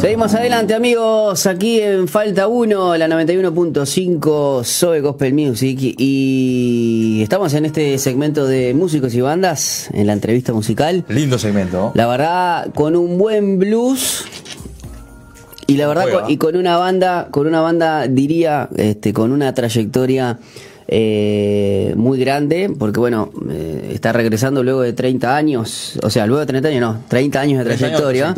Seguimos adelante amigos, aquí en Falta 1, la 91.5 Zoe Gospel Music y estamos en este segmento de músicos y bandas, en la entrevista musical. Lindo segmento. La verdad, con un buen blues y la verdad, y con una banda, con una banda, diría, este, con una trayectoria eh, muy grande, porque bueno, eh, está regresando luego de 30 años, o sea, luego de 30 años, no, 30 años de trayectoria.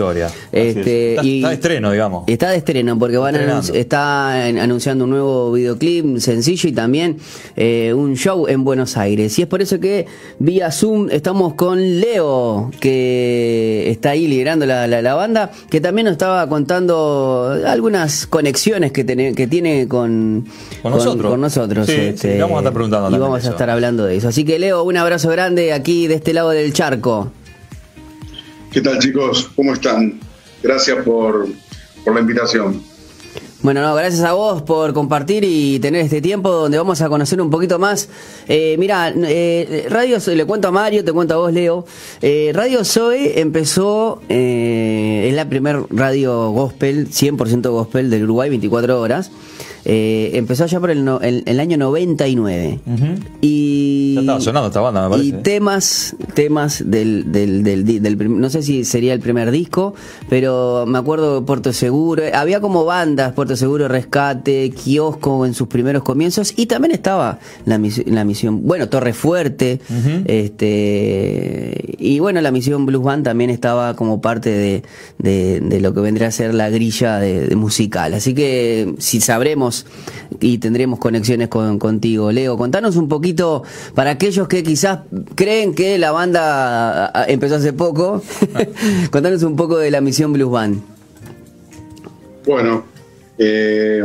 Este, está, y está, de estreno, digamos. Está de estreno, porque van está anunciando un nuevo videoclip sencillo y también eh, un show en Buenos Aires. Y es por eso que vía Zoom estamos con Leo, que está ahí liderando la, la, banda, que también nos estaba contando algunas conexiones que, que tiene con, con, nosotros. Con nosotros este, vamos a estar preguntando. Y vamos a estar hablando de eso. Así que Leo, un abrazo grande aquí de este lado del charco. ¿Qué tal chicos? ¿Cómo están? Gracias por, por la invitación. Bueno, no, gracias a vos por compartir y tener este tiempo donde vamos a conocer un poquito más. Eh, mira, eh, Radio le cuento a Mario, te cuento a vos, Leo. Eh, radio Zoe empezó, eh, es la primer radio gospel, 100% gospel del Uruguay, 24 horas. Eh, empezó ya por el, el, año 99. Y. Ya estaba sonando esta banda, me parece. Y temas, temas del, del, del, No sé si sería el primer disco, pero me acuerdo Puerto Seguro. Había como bandas, Puerto Seguro, Rescate, Kiosco en sus primeros comienzos. Y también estaba la, la misión. Bueno, Torre Fuerte. este Y bueno, la misión Blues Band también estaba como parte de, de, lo que vendría a ser la grilla de musical. Así que si sabremos y tendremos conexiones con, contigo. Leo, contanos un poquito, para aquellos que quizás creen que la banda empezó hace poco, contanos un poco de la misión Blues Band. Bueno, eh,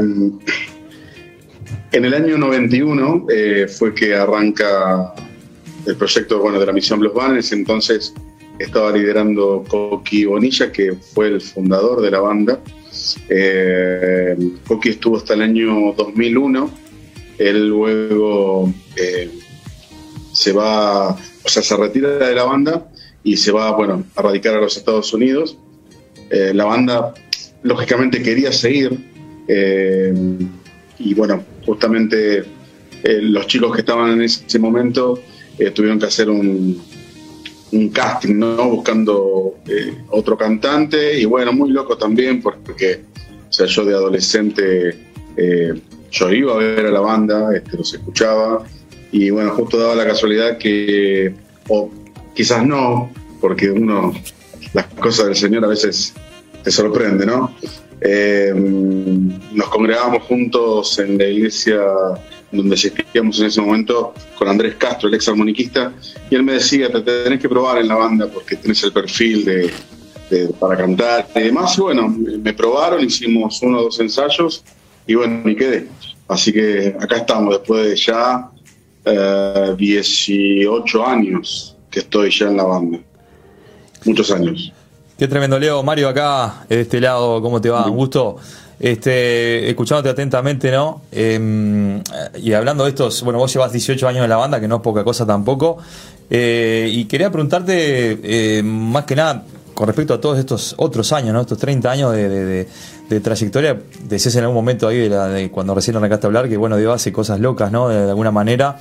en el año 91 eh, fue que arranca el proyecto bueno, de la misión Blues Band, en ese entonces estaba liderando Coqui Bonilla, que fue el fundador de la banda. Eh, Coqui estuvo hasta el año 2001. Él luego eh, se va, o sea, se retira de la banda y se va, bueno, a radicar a los Estados Unidos. Eh, la banda, lógicamente, quería seguir. Eh, y bueno, justamente los chicos que estaban en ese momento tuvieron que hacer un, un casting, ¿no? Buscando eh, otro cantante y bueno, muy loco también porque, o sea, yo de adolescente, eh, yo iba a ver a la banda, este, los escuchaba y bueno, justo daba la casualidad que, o quizás no, porque uno, las cosas del Señor a veces te sorprende, ¿no? Eh, nos congregábamos juntos en la iglesia donde asistíamos en ese momento con Andrés Castro, el ex armoniquista, y él me decía, te tenés que probar en la banda porque tenés el perfil de, para cantar y demás. Y bueno, me probaron, hicimos uno o dos ensayos y bueno, y quedé. Así que acá estamos, después de ya 18 eh, años que estoy ya en la banda. Muchos años. Qué tremendo, Leo. Mario, acá, de este lado, ¿cómo te va? Un gusto. Este, escuchándote atentamente, ¿no? Em, y hablando de estos, bueno, vos llevas 18 años en la banda, que no es poca cosa tampoco. Eh, y quería preguntarte, eh, más que nada, con respecto a todos estos otros años, ¿no? Estos 30 años de, de, de, trayectoria, decías en algún momento ahí, de, cuando recién arrancaste a hablar, que bueno, Dios hace cosas locas, ¿no? De, alguna manera,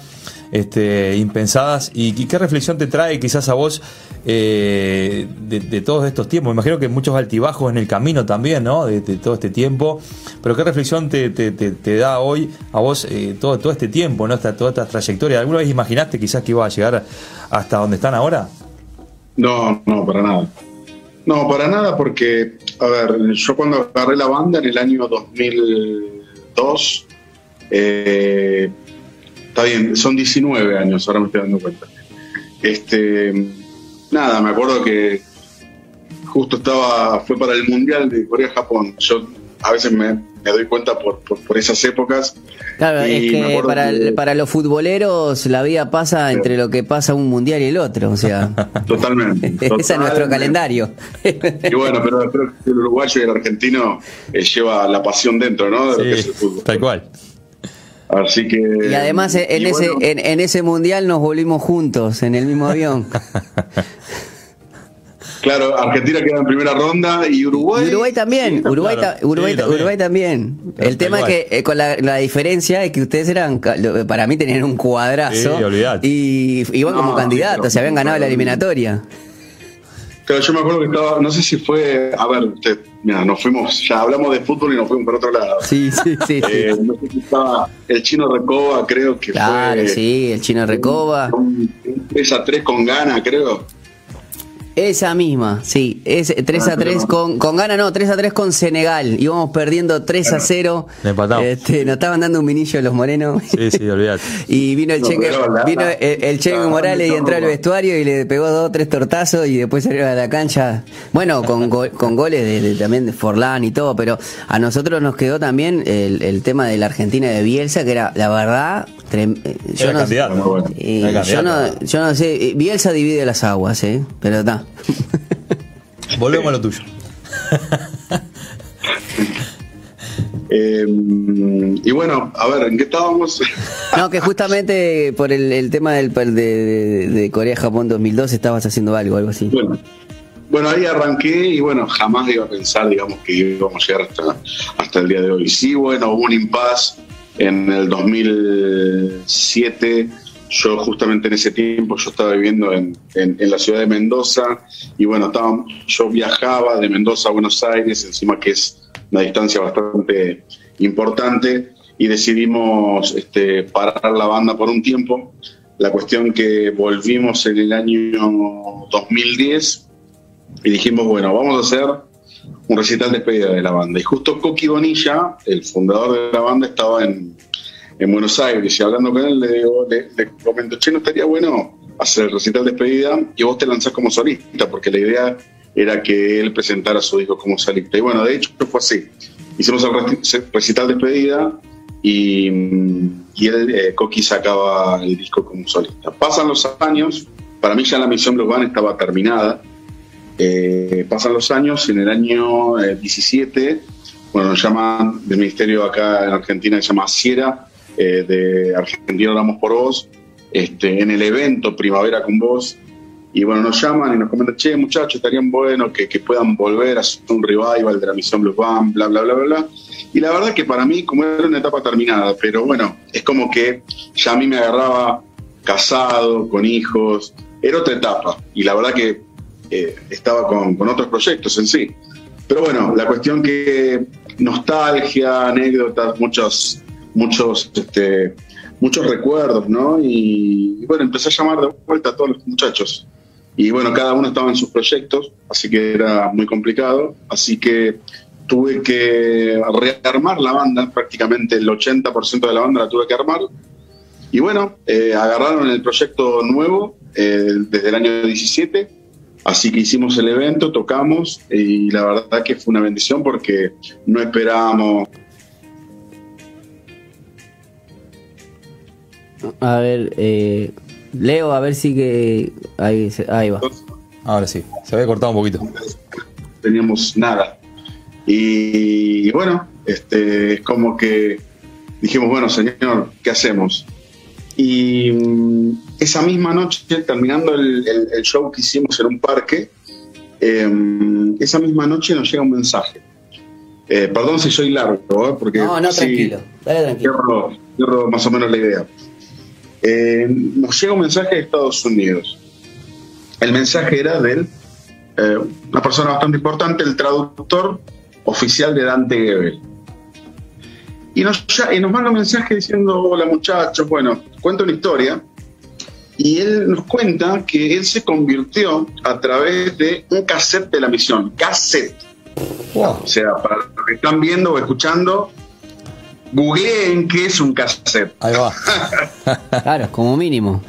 este, impensadas. ¿Y, qué reflexión te trae quizás a vos eh, de, todos estos tiempos? Me imagino que muchos altibajos en el camino también, ¿no? De, todo este tiempo. Pero ¿qué reflexión te, te, da hoy a vos eh, todo, todo este tiempo, ¿no? Esta, toda esta trayectoria. ¿Alguna vez imaginaste quizás que iba a llegar hasta donde están ahora? No, no, para nada. No, para nada, porque, a ver, yo cuando agarré la banda en el año 2002, eh, está bien, son 19 años, ahora me estoy dando cuenta. Este, nada, me acuerdo que justo estaba, fue para el Mundial de Corea-Japón. Yo a veces me, doy cuenta por, por, esas épocas. Claro, es que para, para los futboleros la vida pasa entre lo que pasa un mundial y el otro, o sea. Totalmente. Ese es nuestro calendario. Y bueno, pero creo que el uruguayo y el argentino eh, lleva la pasión dentro, ¿no? De lo que es el fútbol. Tal cual. Así que. Y además en, ese, en, ese mundial nos volvimos juntos, en el mismo avión. Claro, Argentina queda en primera ronda y Uruguay. Uruguay también, Uruguay, Uruguay, también. El tema es que eh, con la, diferencia es que ustedes eran, para mí tenían un cuadrazo y iban como candidatos, se habían ganado la eliminatoria. Claro, yo me acuerdo que estaba, no sé si fue, a ver, mira, nos fuimos, ya hablamos de fútbol y nos fuimos por otro lado. Sí, sí, sí. Eh, no sé si estaba el chino Recoba, creo que claro, fue. sí, el chino Recoba. 3 a 3 con gana, creo. Esa misma, sí. Es 3 a 3 con, con gana, no, 3 a 3 con Senegal. Íbamos perdiendo 3 a 0. Este, nos estaban dando un vinillo los morenos. Sí, sí, olvídate. y vino el Cheque, vino el, Cheque Morales y entró al vestuario y le pegó dos, tres tortazos y después salió a la cancha. Bueno, con, con goles de, también de Forlán y todo, pero a nosotros nos quedó también el, el tema de la Argentina de Bielsa, que era, la verdad, eh, yo, no, yo, no, yo no sé, Bielsa divide las aguas, ¿eh? pero está. Volvemos a lo tuyo. Eh, y bueno, a ver, ¿en qué estábamos? no, que justamente por el, tema del, de, de Corea-Japón 2002 estabas haciendo algo, algo así. Bueno, bueno, ahí arranqué y bueno, jamás iba a pensar, digamos, que íbamos a llegar hasta, hasta el día de hoy. Sí, bueno, hubo un impasse en el 2007 yo justamente en ese tiempo yo estaba viviendo en, la ciudad de Mendoza y bueno, yo viajaba de Mendoza a Buenos Aires, encima que es una distancia bastante importante y decidimos este, parar la banda por un tiempo. La cuestión que volvimos en el año 2010 y dijimos, bueno, vamos a hacer un recital de despedida de la banda. Y justo Coqui Bonilla, el fundador de la banda, estaba en, en Buenos Aires y hablando con él le digo, le, comento, che, no estaría bueno hacer el recital de despedida y vos te lanzás como solista, porque la idea era que él presentara su disco como solista. Y bueno, de hecho fue así. Hicimos el recital de despedida y, y él, eh, Coqui sacaba el disco como solista. Pasan los años, para mí ya la misión global estaba terminada. Eh, pasan los años en el año 17, eh, bueno, nos llaman del ministerio acá en Argentina, se llama Sierra, eh, de Argentina Hablamos por Vos, este, en el evento Primavera con Vos. Y bueno, nos llaman y nos comentan, che, muchachos, estarían bueno que, que, puedan volver a hacer un revival de la misión Blues Band, bla, bla, bla, bla, bla. Y la verdad que para mí, como era una etapa terminada, pero bueno, es como que ya a mí me agarraba casado, con hijos, era otra etapa. Y la verdad que eh, estaba con, con otros proyectos en sí. Pero bueno, la cuestión que nostalgia, anécdotas, muchos muchos, este, muchos recuerdos, ¿no? Y, bueno, empecé a llamar de vuelta a todos los muchachos. Y bueno, cada uno estaba en sus proyectos, así que era muy complicado. Así que tuve que rearmar la banda, prácticamente el 80% de la banda la tuve que armar. Y bueno, eh, agarraron el proyecto nuevo eh, desde el año 17, así que hicimos el evento, tocamos y la verdad que fue una bendición porque no esperábamos A ver, eh, Leo, a ver si que. Ahí, ahí va. Ahora sí, se había cortado un poquito. Teníamos nada. Y, bueno, este, es como que dijimos, bueno, señor, ¿qué hacemos? Y mm, esa misma noche, terminando el, show que hicimos en un parque, em, esa misma noche nos llega un mensaje. Eh, perdón si soy largo, ¿eh? porque. No, no, tranquilo, dale tranquilo. cierro más o menos la idea. Eh, nos llega un mensaje de Estados Unidos. El mensaje era de eh, una persona bastante importante, el traductor oficial de Dante Gebel. Y nos, y nos manda un mensaje diciendo, hola muchachos, bueno, cuenta una historia. Y él nos cuenta que él se convirtió a través de un cassette de la misión, cassette. O sea, para los que están viendo o escuchando, googleen qué es un cassette. Ahí va. claro, como mínimo.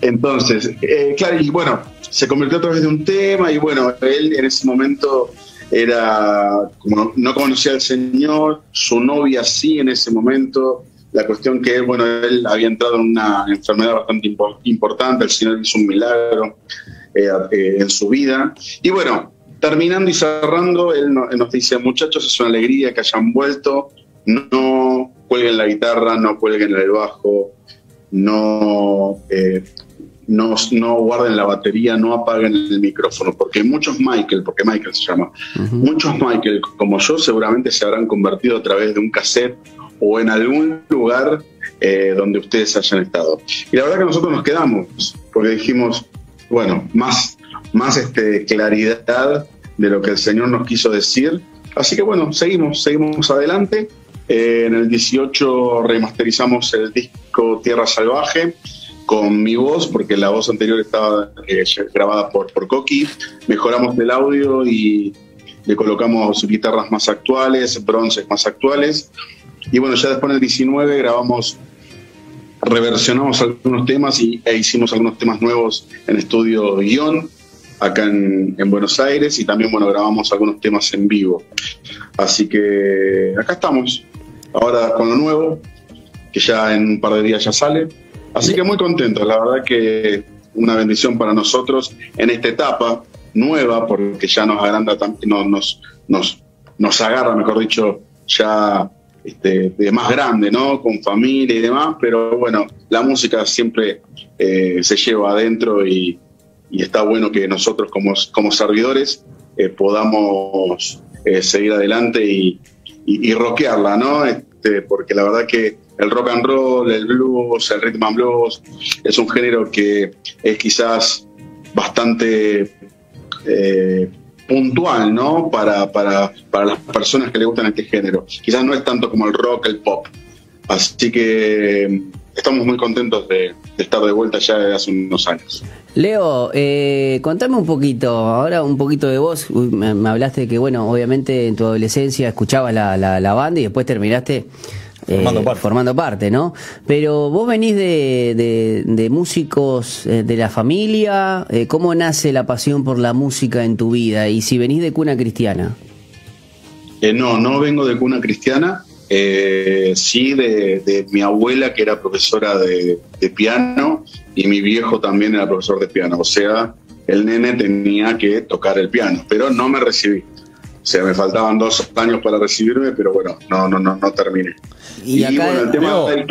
Entonces, eh, claro, y bueno, se convirtió a través de un tema y bueno, él en ese momento era, como no conocía al Señor, su novia sí en ese momento, la cuestión que él, bueno, él había entrado en una enfermedad bastante importante, el Señor hizo un milagro eh, eh, en su vida. Y bueno, terminando y cerrando, él nos dice, muchachos, es una alegría que hayan vuelto, no cuelguen la guitarra, no cuelguen el bajo, no, eh, no, no guarden la batería, no apaguen el micrófono, porque muchos Michael, porque Michael se llama, muchos Michael como yo seguramente se habrán convertido a través de un cassette o en algún lugar eh, donde ustedes hayan estado. Y la verdad que nosotros nos quedamos, porque dijimos, bueno, más, más este, claridad de lo que el Señor nos quiso decir. Así que bueno, seguimos, seguimos adelante. Eh, en el 18 remasterizamos el disco Tierra Salvaje con mi voz, porque la voz anterior estaba eh, grabada por, por Coqui. Mejoramos el audio y le colocamos guitarras más actuales, bronces más actuales. Y bueno, ya después en el 19 grabamos, reversionamos algunos temas y, e hicimos algunos temas nuevos en estudio guion acá en, en, Buenos Aires y también bueno grabamos algunos temas en vivo. Así que acá estamos, ahora con lo nuevo, que ya en un par de días ya sale. Así que muy contentos, la verdad que una bendición para nosotros en esta etapa nueva, porque ya nos agranda, nos, nos, nos agarra, mejor dicho, ya este, de más grande, ¿no? Con familia y demás, pero bueno, la música siempre eh, se lleva adentro y, está bueno que nosotros como, como servidores eh, podamos eh, seguir adelante y, y, rockearla, ¿no? Este, porque la verdad que el rock and roll, el blues, el rhythm and blues, es un género que es quizás bastante puntual, ¿no? Para, para, para las personas que le gustan este género. Quizás no es tanto como el rock, el pop. Así que eh, estamos muy contentos de, de estar de vuelta ya hace unos años. Leo, eh, contame un poquito, ahora un poquito de vos. Uy, me, hablaste de que, bueno, obviamente en tu adolescencia escuchabas la, la banda y después terminaste formando, eh, parte. formando parte, ¿no? Pero vos venís de, de, de músicos eh, de la familia, eh, ¿cómo nace la pasión por la música en tu vida? Y si venís de cuna cristiana. Eh, no, no vengo de cuna cristiana, sí de, de, mi abuela que era profesora de, de, piano y mi viejo también era profesor de piano, o sea, el nene tenía que tocar el piano, pero no me recibí. O sea, me faltaban dos años para recibirme, pero bueno, no, no, no, no terminé. Y, y acá bueno, el tema Leo, del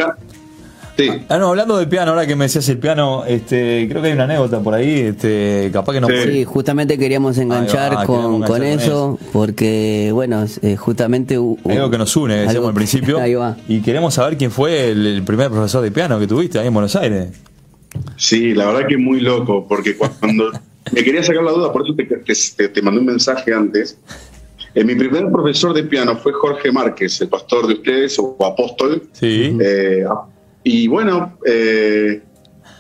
Sí. Ah, no, hablando del piano, ahora que me decías el piano, este, creo que hay una anécdota por ahí, este, capaz que no Sí, sí justamente queríamos enganchar va, con, queríamos enganchar con, con eso, eso. porque, bueno, eh, justamente... Uh, algo que nos une, decíamos algo- al principio. Ahí va. Y queremos saber quién fue el, el primer profesor de piano que tuviste ahí en Buenos Aires. Sí, la verdad que muy loco, porque cuando me quería sacar la duda, por eso te, te, te mandé un mensaje antes. Eh, mi primer profesor de piano fue Jorge Márquez, el pastor de ustedes, o apóstol. Sí. Eh, y bueno, eh,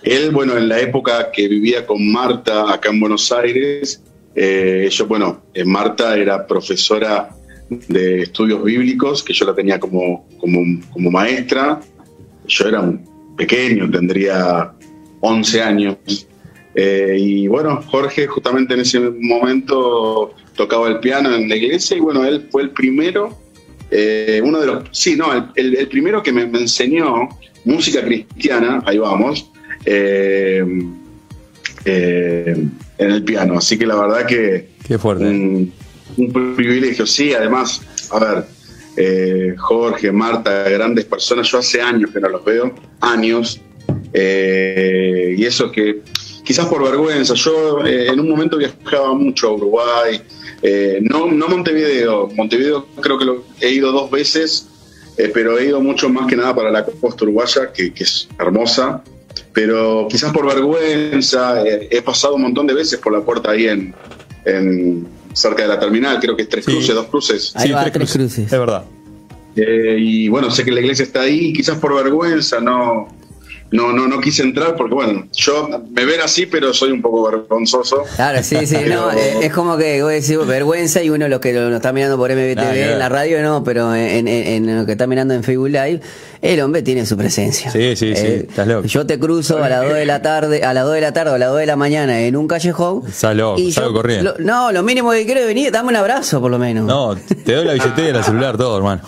él, bueno, en la época que vivía con Marta acá en Buenos Aires, yo, bueno, Marta era profesora de estudios bíblicos, que yo la tenía como, como, como maestra. Yo era un pequeño, tendría 11 años. Eh, y bueno, Jorge justamente en ese momento tocaba el piano en la iglesia y bueno, él fue el primero, eh, uno de los, sí, no, el, el, el primero que me, me, enseñó música cristiana, ahí vamos, eh, eh, en el piano. Así que la verdad que... Qué fuerte. Un, un privilegio, sí, además, a ver, eh, Jorge, Marta, grandes personas, yo hace años que no los veo, años, eh, y eso que quizás por vergüenza, yo eh, en un momento viajaba mucho a Uruguay, eh, no, no Montevideo, Montevideo creo que lo he ido dos veces, eh, pero he ido mucho más que nada para la costa uruguaya, que, que es hermosa, pero quizás por vergüenza, eh, he pasado un montón de veces por la puerta ahí en, en cerca de la terminal, creo que es Tres Sí. Cruces, Dos Cruces. Ahí sí, va, tres, Tres cruces. Cruces. Es verdad. Eh, y bueno, sé que la iglesia está ahí, quizás por vergüenza no, no, no, no quise entrar porque bueno, yo me ven así, pero soy un poco vergonzoso. Claro, sí, sí, no, Pero- eh, es como que vos decís vergüenza y uno lo que lo, lo está mirando por MBTV en la radio no, pero en, en- en lo que está mirando en Facebook Live, el hombre tiene su presencia. Eh, Sí, sí, sí, estás loco. Yo te cruzo a las 2 de la tarde, a las 2 de la tarde o a las 2 de la mañana en un callejón. Salgo, y salgo yo- corriendo. lo- no, lo mínimo que quiero es venir, dame un abrazo por lo menos. No, te doy la billetera, el celular, todo, hermano.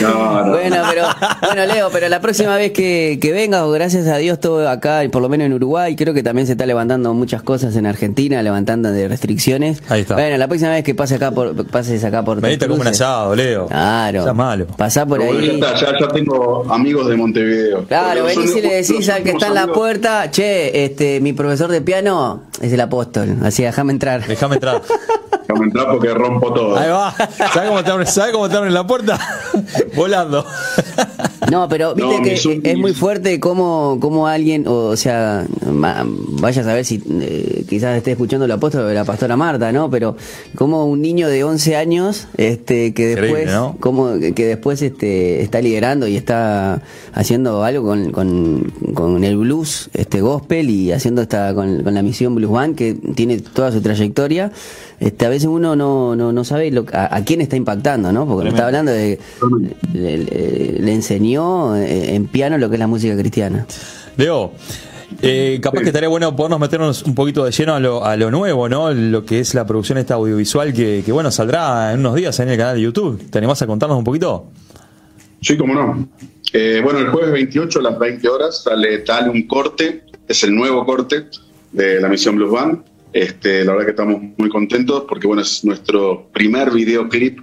Bueno, pero, bueno, Leo, pero la próxima vez que, que vengas, gracias a Dios, todo acá, y por lo menos en Uruguay, creo que también se está levantando muchas cosas en Argentina, levantando de restricciones. Ahí está. Bueno, la próxima vez que pase acá por, pases acá por Venite como un asado, Leo. Claro. Seas malo. Pasá por ya, ahí. está, ya, ya tengo amigos de Montevideo. Claro, son y le los- decís al que está en la puerta, che, este, mi profesor de piano es el apóstol, así déjame entrar. Déjame entrar. Déjame entrar porque rompo todo. Ahí va. ¿Sabes cómo te abren, ¿sabe cómo te abren la puerta? Volando. No, pero viste No, que es muy fuerte cómo, cómo alguien, o, o sea, ma- vaya a saber si eh, quizás esté escuchando el apóstol de la pastora Marta, ¿no? Pero como un niño de 11 años, este, que después, Increíble, ¿no? como que después este, está liderando y está haciendo algo con, con, con el blues, este gospel y haciendo esta con, con la misión Blues Band que tiene toda su trayectoria. Este, a veces uno no, no, no sabe lo, a, a quién está impactando, ¿no? Porque está hablando de le, le- le enseñó eh, en piano lo que es la música cristiana. Leo, eh, capaz Sí. que estaría bueno podernos meternos un poquito de lleno a lo, a lo nuevo, ¿no? Lo que es la producción esta audiovisual que, que, bueno, saldrá en unos días en el canal de YouTube. ¿Te animás a contarnos un poquito? Sí, cómo no. Eh, bueno, el jueves 28 a las 20 horas sale Dale un corte, es el nuevo corte de la misión Blues Band. Este, la verdad que estamos muy contentos porque bueno, es nuestro primer videoclip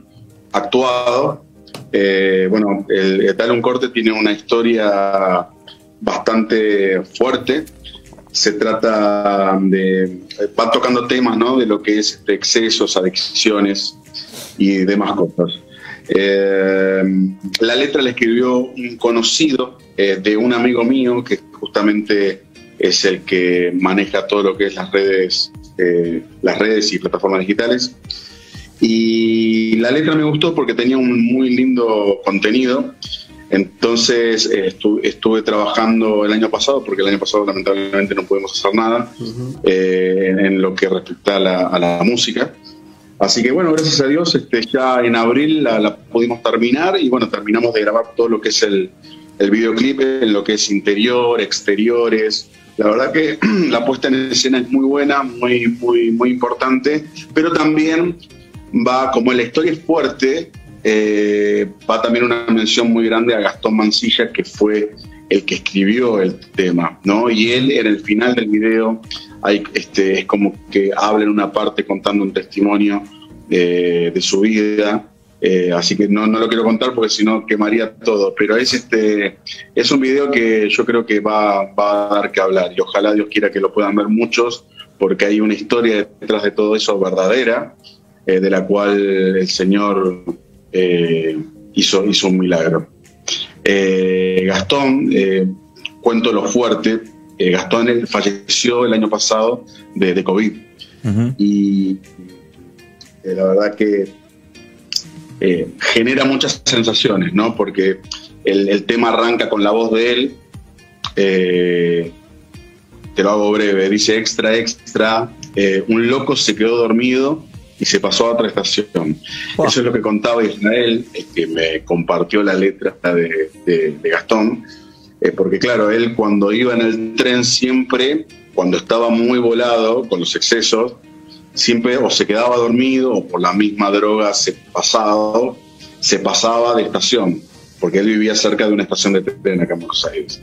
actuado. Eh, bueno, el, un corte tiene una historia bastante fuerte. Se trata de. Va tocando temas, ¿no? De lo que es este, excesos, adicciones y demás cosas. Eh, la letra la escribió un conocido eh, de un amigo mío que justamente es el que maneja todo lo que es las redes, las redes y plataformas digitales. Y la letra me gustó porque tenía un muy lindo contenido. Entonces eh, estu- estuve trabajando el año pasado, porque el año pasado lamentablemente no pudimos hacer nada eh, en lo que respecta a la, a la música. Así que bueno, gracias a Dios, este, ya en abril la, la pudimos terminar y bueno, terminamos de grabar todo lo que es el, el videoclip, en lo que es interior, exteriores. La verdad que la puesta en escena es muy buena, muy, muy, muy importante, pero también va, como la historia es fuerte, eh, va también una mención muy grande a Gastón Mancilla, que fue el que escribió el tema, ¿no? Y él en el final del video hay, este, es como que habla en una parte contando un testimonio eh, de su vida. eh, así que no, no lo quiero contar porque si no quemaría todo. Pero es este es un video que yo creo que va, va a dar que hablar y ojalá Dios quiera que lo puedan ver muchos porque hay una historia detrás de todo eso verdadera eh, de la cual el Señor eh, hizo, hizo un milagro. Eh, Gastón, cuento lo fuerte, Gastón falleció el año pasado de, de COVID y la verdad que genera muchas sensaciones, ¿no? Porque el, el tema arranca con la voz de él, eh, te lo hago breve, dice extra, extra, eh, un loco se quedó dormido y se pasó a otra estación. Wow. Eso es lo que contaba Israel, el que me compartió la letra de, de- de Gastón, eh, porque claro, él cuando iba en el tren siempre, cuando estaba muy volado con los excesos, siempre o se quedaba dormido o por la misma droga se pasaba, se pasaba de estación, porque él vivía cerca de una estación de tren acá en Buenos Aires.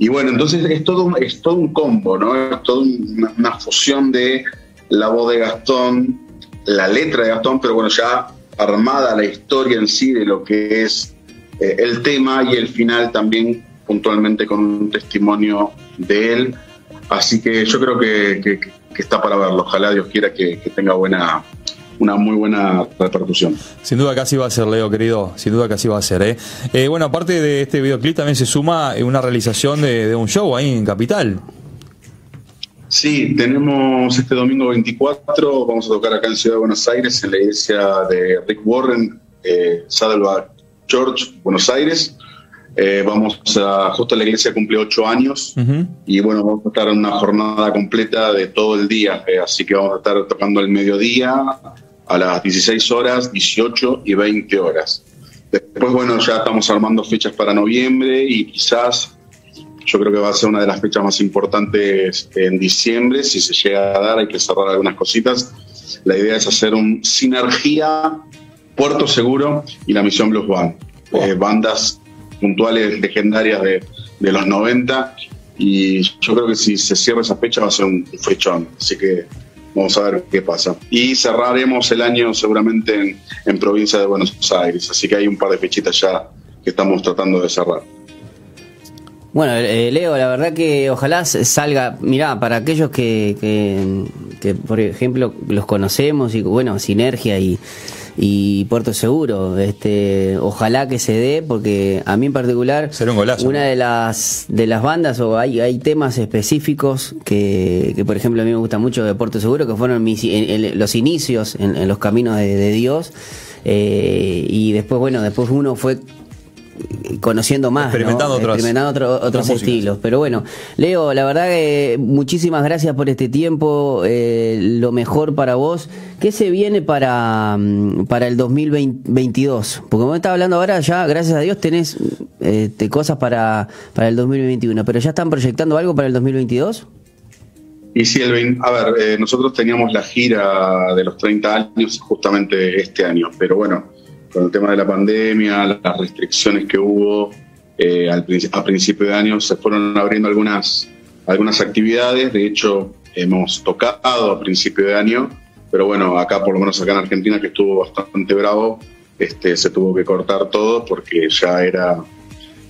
Y bueno, entonces es todo, un- es todo un combo, ¿no? Es toda una, una fusión de la voz de Gastón, la letra de Gastón, pero bueno, ya armada la historia en sí de lo que es eh, el tema y el final también puntualmente con un testimonio de él. Así que yo creo que, que- está para verlo. Ojalá Dios quiera que, tenga buena, una muy buena repercusión. Sin duda que así va a ser, Leo, querido. Sin duda que así va a ser, ¿eh? Eh, bueno, aparte de este videoclip, también se suma una realización de, de un show ahí en Capital. Sí, tenemos este domingo 24, vamos a tocar acá en Ciudad de Buenos Aires, en la iglesia de Rick Warren, eh, Saddleback Church, Buenos Aires. Eh, vamos a, justo la iglesia cumple ocho años y bueno, vamos a estar en una jornada completa de todo el día, eh, así que vamos a estar tocando el mediodía a las 16 horas, 18 y 20 horas. Después, bueno, ya estamos armando fechas para noviembre y quizás yo creo que va a ser una de las fechas más importantes en diciembre. Si se llega a dar, hay que cerrar algunas cositas. La idea es hacer un sinergia Puerto Seguro y la misión Blues Band. eh, bandas puntuales legendarias de, de los 90 y yo creo que si se cierra esa fecha va a ser un fechón, así que vamos a ver qué pasa. Y cerraremos el año seguramente en, en provincia de Buenos Aires, así que hay un par de fechitas ya que estamos tratando de cerrar. Bueno, eh, Leo, la verdad que ojalá salga, mirá, para aquellos que, que, que, por ejemplo, los conocemos y bueno, Sinergia y, y Puerto Seguro, este, ojalá que se dé, porque a mí en particular, Será un golazo, una ¿no? de las de las bandas o hay, hay temas específicos que, que, por ejemplo, a mí me gusta mucho de Puerto Seguro, que fueron mis, en- en los inicios en, en los caminos de, de Dios, eh, y después, bueno, después uno fue conociendo más, ¿no? Experimentando otras- Experimentando otro- otros otras estilos. Pero bueno, Leo, la verdad que muchísimas gracias por este tiempo, eh, lo mejor para vos. ¿Qué se viene para, mm, para el 2022? Porque como estás hablando ahora, ya, gracias a Dios, tenés eh, te- cosas para, para el 2021, pero ¿ya están proyectando algo para el 2022? Y sí, el a ver, eh, nosotros teníamos la gira de los 30 años justamente este año, pero bueno, con el tema de la pandemia, las restricciones que hubo eh, al a principio de año, se fueron abriendo algunas, algunas actividades. De hecho, hemos tocado a principio de año, pero bueno, acá, por lo menos acá en Argentina, que estuvo bastante bravo, este, se tuvo que cortar todo porque ya era,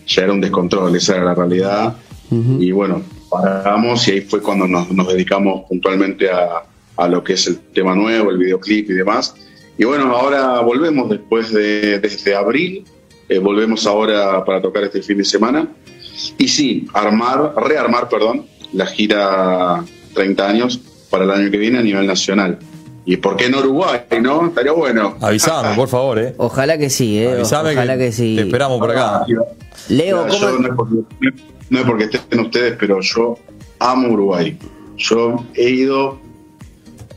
ya era un descontrol, esa era la realidad. Y bueno, paramos y ahí fue cuando nos, nos dedicamos puntualmente a, a lo que es el tema nuevo, el videoclip y demás. Y bueno, ahora volvemos después de desde abril, eh, volvemos ahora para tocar este fin de semana. Y sí, armar, rearmar, perdón, la gira 30 años para el año que viene a nivel nacional. ¿Y por qué en Uruguay, no? Estaría bueno. Avisame, por favor, eh. Ojalá que sí, eh, Avisame ojalá que que, sí. te esperamos por acá. Leo, Mira, yo ¿cómo- no, es porque, no es porque estén ustedes, pero yo amo Uruguay. Yo he ido,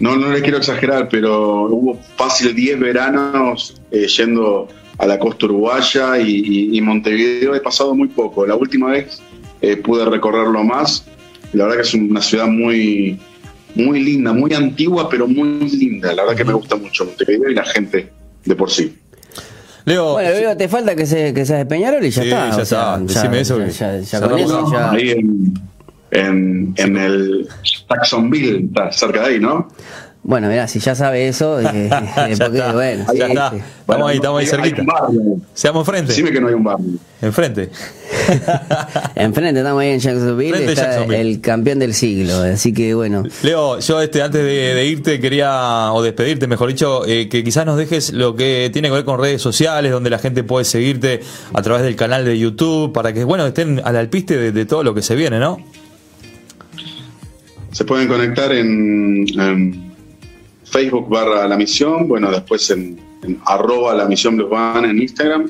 no, no les quiero exagerar, pero hubo fácil 10 veranos eh, yendo a la costa uruguaya y, y- y Montevideo he pasado muy poco. La última vez eh, pude recorrerlo más. La verdad que es una ciudad muy, muy linda, muy antigua, pero muy linda. La verdad que me gusta mucho Montevideo y la gente de por sí. Leo, Bueno, Leo, te falta que se que seas de Peñarol y ya Sí, está. ya o sea, está. Decime eso Ya, que ya- ya cerramos. con eso ya. Ahí en, en, en el Jacksonville, está cerca de ahí, ¿no? Bueno, mirá, si ya sabe eso, eh, eh, Ya porque, está, bueno, sí, está. sí. Estamos ahí, estamos ahí cerquita. Seamos enfrente. Decime que no hay un barrio. Enfrente. Enfrente, estamos ahí en Jacksonville, Frente a está Jacksonville. el campeón del siglo, así que bueno. Leo, yo este antes de, de irte quería, o despedirte, mejor dicho, eh, que quizás nos dejes lo que tiene que ver con redes sociales, donde la gente puede seguirte a través del canal de YouTube, para que, bueno, estén al alpiste de, de todo lo que se viene, ¿no? Se pueden conectar en, en Facebook barra La Misión, bueno, después en, en arroba La Misión Blues Band en Instagram.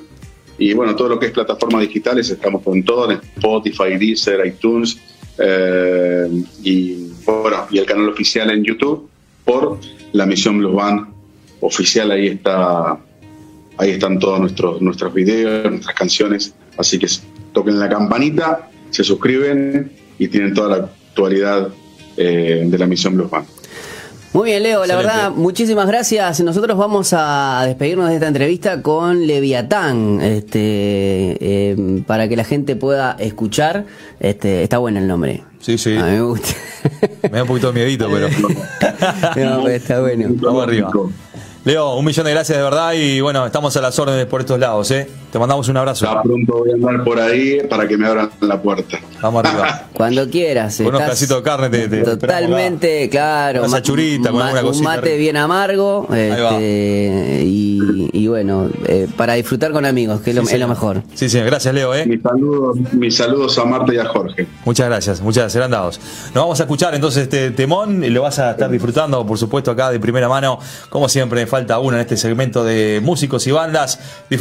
Y bueno, todo lo que es plataformas digitales, estamos con todo, en Spotify, Deezer, iTunes, eh, y bueno, y el canal oficial en YouTube por La Misión Blues Band oficial, ahí está, ahí están todos nuestros, nuestros videos, nuestras canciones, así que toquen la campanita, se suscriben y tienen toda la actualidad eh, de la misión Blues Band. Muy bien, Leo, la Excelente. verdad, muchísimas gracias. Nosotros vamos a despedirnos de esta entrevista con Leviatán, este, eh, para que la gente pueda escuchar. Este, está bueno el nombre. Sí, sí. A mí me gusta. Me da un poquito de miedito, pero. No, pero está bueno. Vamos arriba. Leo, un millón de gracias de verdad y bueno, estamos a las órdenes por estos lados, ¿eh? Te mandamos un abrazo. Ya pronto voy a andar por ahí para que me abran la puerta. Vamos arriba. Cuando quieras. Con unos pedacitos de carne te- te Totalmente, claro. Una sachurita con ma- alguna Un cosita mate rica. bien amargo. va. este, y, y bueno, eh, para disfrutar con amigos, que es lo, Sí, es lo mejor. Sí, sí, gracias Leo, ¿eh? Mis saludos, mis saludos a Marta y a Jorge. Muchas gracias, muchas gracias, serán dados. Nos vamos a escuchar entonces este temón y lo vas a estar disfrutando, por supuesto, acá de primera mano. Como siempre, falta uno en este segmento de músicos y bandas.